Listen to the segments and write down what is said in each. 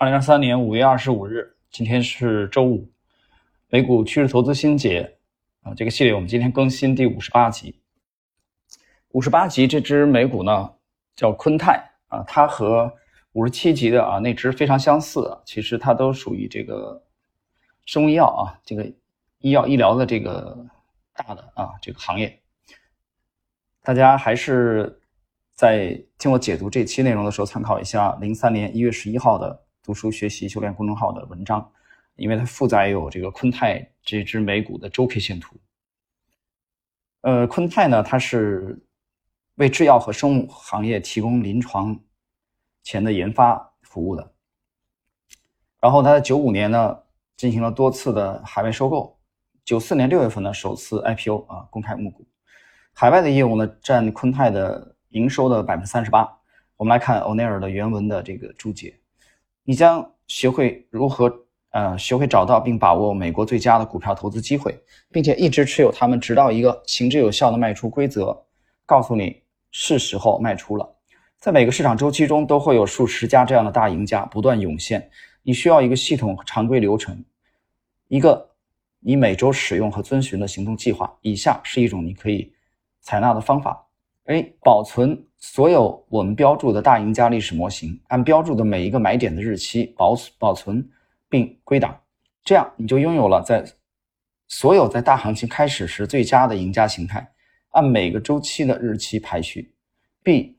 二零二三年五月二十五日，今天是周五，美股趋势投资新解啊，这个系列我们今天更新第五十八集。五十八集这只美股呢叫昆泰啊，它和五十七集的啊那只非常相似，其实它都属于这个生物医药啊，这个医药医疗的这个大的啊这个行业。大家还是在听我解读这期内容的时候，参考一下零三年一月十一号的。读书学习修炼公众号的文章，因为它负载有这个昆泰这只美股的周 K 线图。呃，昆泰呢，它是为制药和生物行业提供临床前的研发服务的。然后它在九五年呢进行了多次的海外收购，九四年六月份呢首次 IPO 啊公开募股，海外的业务呢占昆泰的营收的百分之三十八。我们来看欧内尔的原文的这个注解。你将学会如何，呃，学会找到并把握美国最佳的股票投资机会，并且一直持有它们，直到一个行之有效的卖出规则告诉你是时候卖出了。在每个市场周期中，都会有数十家这样的大赢家不断涌现。你需要一个系统和常规流程，一个你每周使用和遵循的行动计划。以下是一种你可以采纳的方法。A. 保存所有我们标注的大赢家历史模型，按标注的每一个买点的日期保保存并归档，这样你就拥有了在所有在大行情开始时最佳的赢家形态。按每个周期的日期排序。B.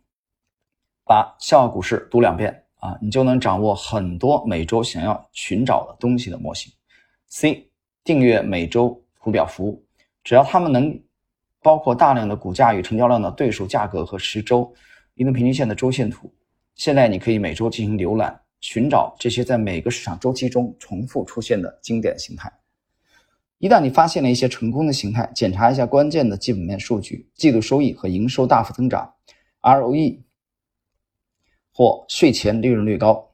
把笑傲股市读两遍啊，你就能掌握很多每周想要寻找的东西的模型。C. 订阅每周图表服务，只要他们能。包括大量的股价与成交量的对数价格和十周移动平均线的周线图。现在你可以每周进行浏览，寻找这些在每个市场周期中重复出现的经典形态。一旦你发现了一些成功的形态，检查一下关键的基本面数据：季度收益和营收大幅增长，ROE 或税前利润率高。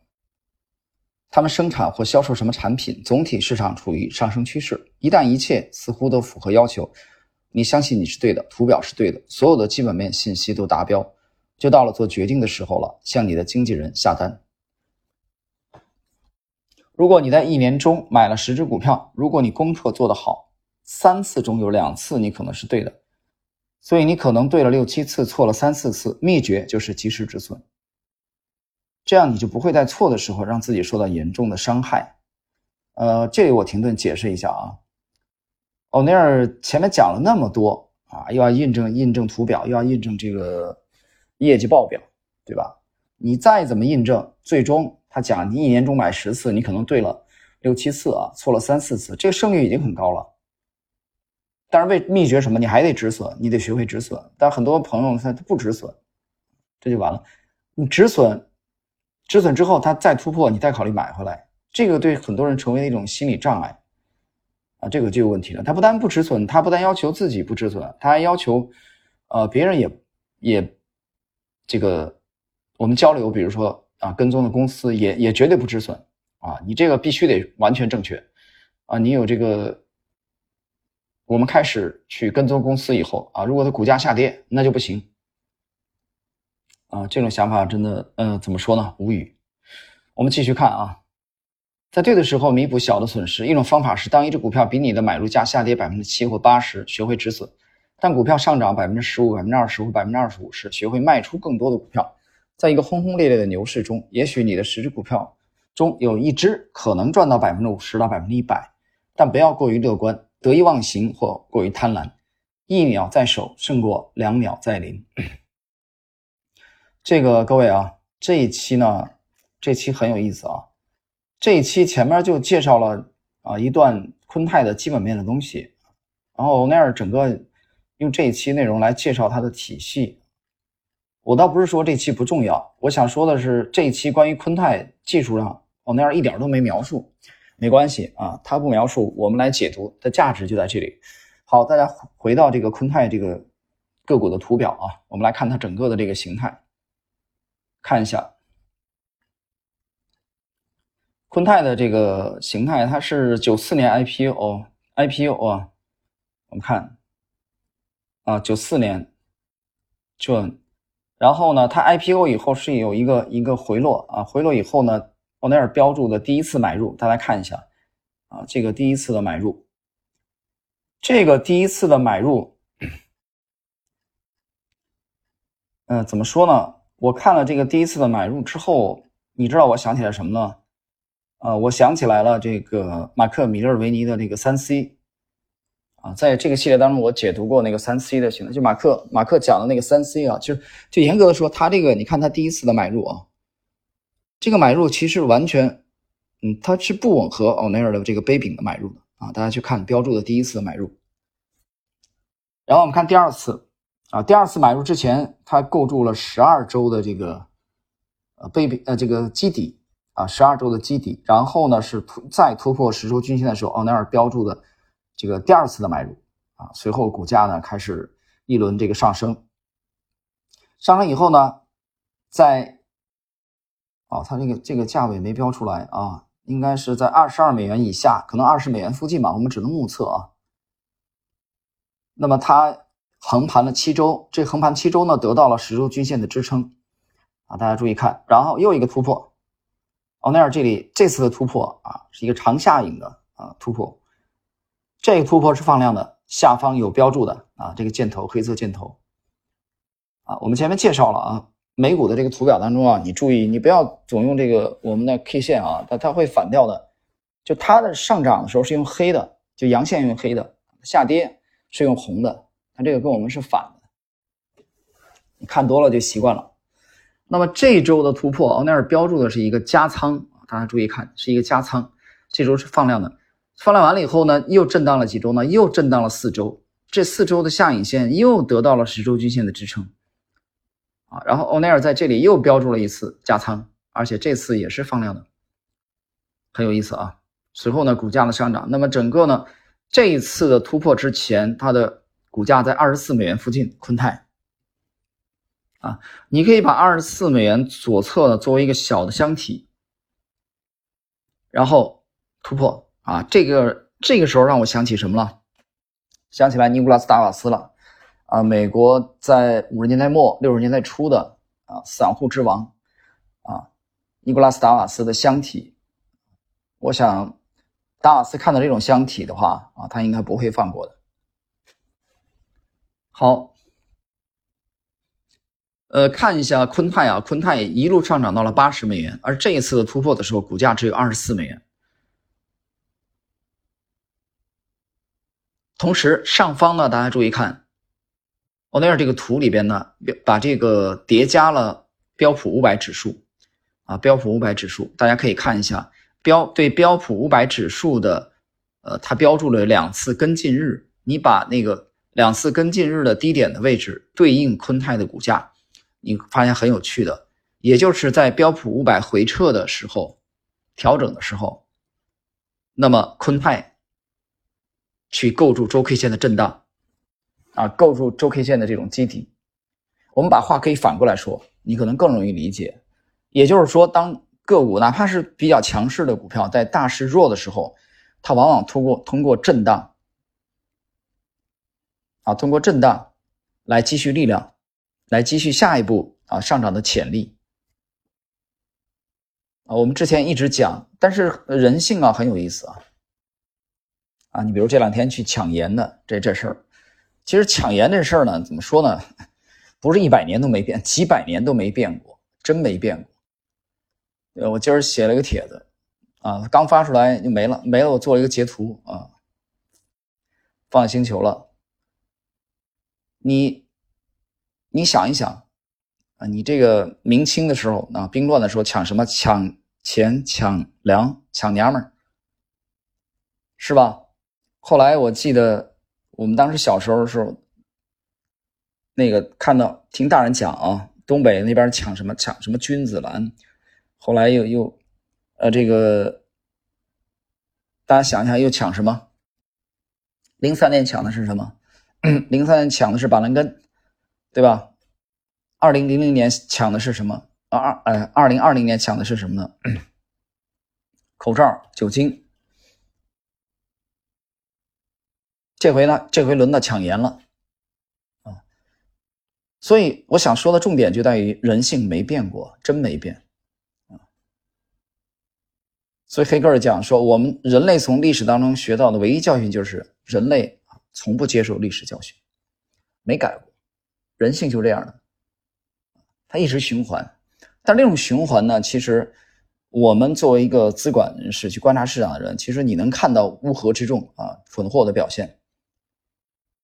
他们生产或销售什么产品？总体市场处于上升趋势。一旦一切似乎都符合要求。你相信你是对的，图表是对的，所有的基本面信息都达标，就到了做决定的时候了。向你的经纪人下单。如果你在一年中买了十只股票，如果你功课做得好，三次中有两次你可能是对的，所以你可能对了六七次，错了三四次。秘诀就是及时止损，这样你就不会在错的时候让自己受到严重的伤害。呃，这里我停顿解释一下啊。欧尼尔前面讲了那么多啊，又要印证印证图表，又要印证这个业绩报表，对吧？你再怎么印证，最终他讲你一年中买十次，你可能对了六七次啊，错了三四次，这个胜率已经很高了。但是为秘诀什么？你还得止损，你得学会止损。但很多朋友他他不止损，这就完了。你止损，止损之后他再突破，你再考虑买回来，这个对很多人成为了一种心理障碍。啊，这个就有问题了。他不但不止损，他不但要求自己不止损，他还要求，呃，别人也也这个我们交流，比如说啊，跟踪的公司也也绝对不止损啊，你这个必须得完全正确啊。你有这个，我们开始去跟踪公司以后啊，如果它股价下跌，那就不行啊。这种想法真的，嗯，怎么说呢？无语。我们继续看啊。在对的时候弥补小的损失，一种方法是当一只股票比你的买入价下跌百分之七或八十，学会止损；但股票上涨百分之十五、百分之二十或百分之二十五时，学会卖出更多的股票。在一个轰轰烈烈的牛市中，也许你的十只股票中有一只可能赚到百分之五十到百分之一百，但不要过于乐观、得意忘形或过于贪婪。一秒在手胜过两秒在临。这个各位啊，这一期呢，这期很有意思啊。这一期前面就介绍了啊一段昆泰的基本面的东西，然后欧奈尔整个用这一期内容来介绍它的体系。我倒不是说这期不重要，我想说的是这一期关于昆泰技术上，欧奈尔一点都没描述，没关系啊，他不描述，我们来解读的价值就在这里。好，大家回到这个昆泰这个个股的图表啊，我们来看它整个的这个形态，看一下。昆泰的这个形态，它是九四年 IPO，IPO 啊，我们看啊，九四年就，然后呢，它 IPO 以后是有一个一个回落啊，回落以后呢，欧奈尔标注的第一次买入，大家看一下啊，这个第一次的买入，这个第一次的买入，嗯，怎么说呢？我看了这个第一次的买入之后，你知道我想起来什么呢？呃，我想起来了这个马克米勒维尼的那个三 C。啊，在这个系列当中，我解读过那个三 C 的形态，就马克马克讲的那个三 C 啊，就是就严格的说，他这个你看他第一次的买入啊，这个买入其实完全，嗯，它是不吻合欧奈尔的这个杯柄的买入的啊。大家去看标注的第一次的买入，然后我们看第二次啊，第二次买入之前，它构筑了十二周的这个呃杯柄呃这个基底啊，十二周的基底，然后呢是突再突破十周均线的时候，奥奈尔标注的。这个第二次的买入啊，随后股价呢开始一轮这个上升，上升以后呢，在哦，它这个这个价位没标出来啊，应该是在二十二美元以下，可能二十美元附近吧，我们只能目测啊。那么它横盘了七周，这横盘七周呢，得到了十周均线的支撑啊，大家注意看，然后又一个突破，奥奈尔这里这次的突破啊，是一个长下影的啊突破。这个突破是放量的，下方有标注的啊，这个箭头黑色箭头啊，我们前面介绍了啊，美股的这个图表当中啊，你注意，你不要总用这个我们的 K 线啊，它它会反掉的，就它的上涨的时候是用黑的，就阳线用黑的，下跌是用红的，它这个跟我们是反的，你看多了就习惯了。那么这周的突破，奥奈尔标注的是一个加仓，大家注意看，是一个加仓，这周是放量的。放量完了以后呢，又震荡了几周呢？又震荡了四周，这四周的下影线又得到了十周均线的支撑，啊，然后欧奈尔在这里又标注了一次加仓，而且这次也是放量的，很有意思啊。随后呢，股价的上涨，那么整个呢，这一次的突破之前，它的股价在二十四美元附近，昆泰，啊，你可以把二十四美元左侧呢作为一个小的箱体，然后突破。啊，这个这个时候让我想起什么了？想起来尼古拉斯达瓦斯了。啊，美国在五十年代末六十年代初的啊，散户之王啊，尼古拉斯达瓦斯的箱体。我想，达瓦斯看到这种箱体的话啊，他应该不会放过的。好，呃，看一下昆泰啊，昆泰一路上涨到了八十美元，而这一次的突破的时候，股价只有二十四美元。同时，上方呢，大家注意看，欧奈尔这个图里边呢，把这个叠加了标普五百指数，啊，标普五百指数，大家可以看一下标对标普五百指数的，呃，它标注了两次跟进日，你把那个两次跟进日的低点的位置对应昆泰的股价，你发现很有趣的，也就是在标普五百回撤的时候，调整的时候，那么昆泰。去构筑周 K 线的震荡，啊，构筑周 K 线的这种基底。我们把话可以反过来说，你可能更容易理解。也就是说，当个股哪怕是比较强势的股票，在大势弱的时候，它往往通过通过震荡，啊，通过震荡来积蓄力量，来积蓄下一步啊上涨的潜力。啊，我们之前一直讲，但是人性啊很有意思啊。啊，你比如这两天去抢盐的这这事儿，其实抢盐这事儿呢，怎么说呢？不是一百年都没变，几百年都没变过，真没变过。我今儿写了一个帖子，啊，刚发出来就没了，没了。我做了一个截图啊，放星球了。你，你想一想啊，你这个明清的时候啊，兵乱的时候抢什么？抢钱、抢粮、抢娘们儿，是吧？后来我记得，我们当时小时候的时候，那个看到听大人讲啊，东北那边抢什么抢什么君子兰，后来又又，呃，这个大家想一下，又抢什么？零三年抢的是什么？零三年抢的是板蓝根，对吧？二零零零年抢的是什么？二二呃，二零二零年抢的是什么呢？口罩、酒精。这回呢？这回轮到抢盐了，啊！所以我想说的重点就在于人性没变过，真没变，啊！所以黑格尔讲说，我们人类从历史当中学到的唯一教训就是人类从不接受历史教训，没改过，人性就这样的，它一直循环。但这种循环呢，其实我们作为一个资管人士去观察市场的人，其实你能看到乌合之众啊，蠢货的表现。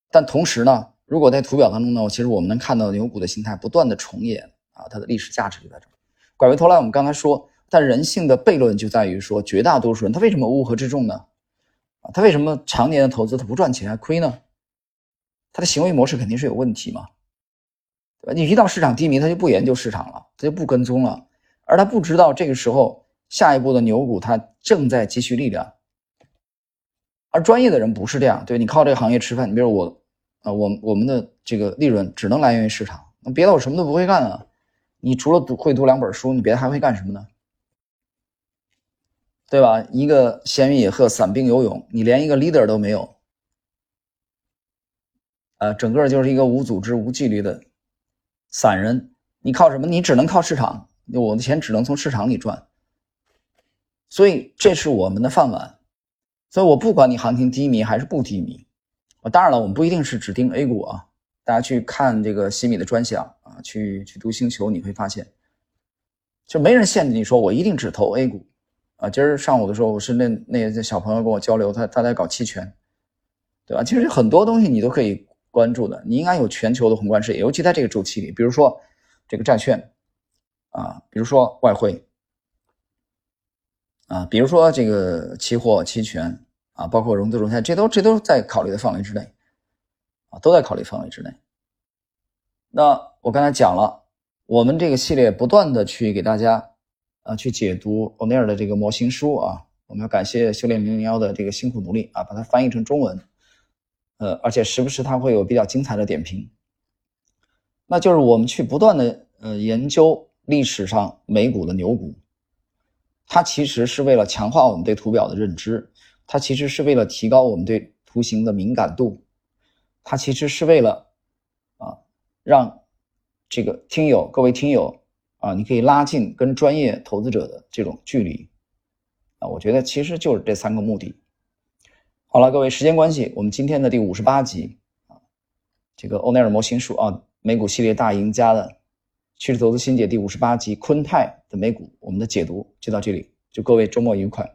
但同时呢，如果在图表当中呢，其实我们能看到牛股的形态不断的重演啊，它的历史价值就在这。拐回头来，我们刚才说，但人性的悖论就在于说，绝大多数人他为什么乌合之众呢？啊，他为什么常年的投资他不赚钱还亏呢？他的行为模式肯定是有问题嘛，你一到市场低迷，他就不研究市场了，他就不跟踪了，而他不知道这个时候下一步的牛股它正在积蓄力量。而专业的人不是这样，对你靠这个行业吃饭，你比如我。啊，我我们的这个利润只能来源于市场，那别的我什么都不会干啊！你除了读会读两本书，你别的还会干什么呢？对吧？一个闲云野鹤、散兵游勇，你连一个 leader 都没有，啊，整个就是一个无组织、无纪律的散人。你靠什么？你只能靠市场，我的钱只能从市场里赚。所以这是我们的饭碗。所以我不管你行情低迷还是不低迷。啊，当然了，我们不一定是指定 A 股啊。大家去看这个西米的专享啊，去去读星球，你会发现，就没人限制你说我一定只投 A 股啊。今儿上午的时候，我是那那小朋友跟我交流，他他在搞期权，对吧？其实很多东西你都可以关注的，你应该有全球的宏观视野，尤其在这个周期里，比如说这个债券啊，比如说外汇啊，比如说这个期货、期权。啊，包括融资融券，这都这都在考虑的范围之内，啊，都在考虑范围之内。那我刚才讲了，我们这个系列不断的去给大家，啊，去解读欧内尔的这个模型书啊，我们要感谢修炼零零幺的这个辛苦努力啊，把它翻译成中文，呃，而且时不时它会有比较精彩的点评。那就是我们去不断的呃研究历史上美股的牛股，它其实是为了强化我们对图表的认知。它其实是为了提高我们对图形的敏感度，它其实是为了啊，让这个听友各位听友啊，你可以拉近跟专业投资者的这种距离啊。我觉得其实就是这三个目的。好了，各位，时间关系，我们今天的第五十八集啊，这个欧奈尔模型书啊，美股系列大赢家的趋势投资新解第五十八集，昆泰的美股，我们的解读就到这里，祝各位周末愉快。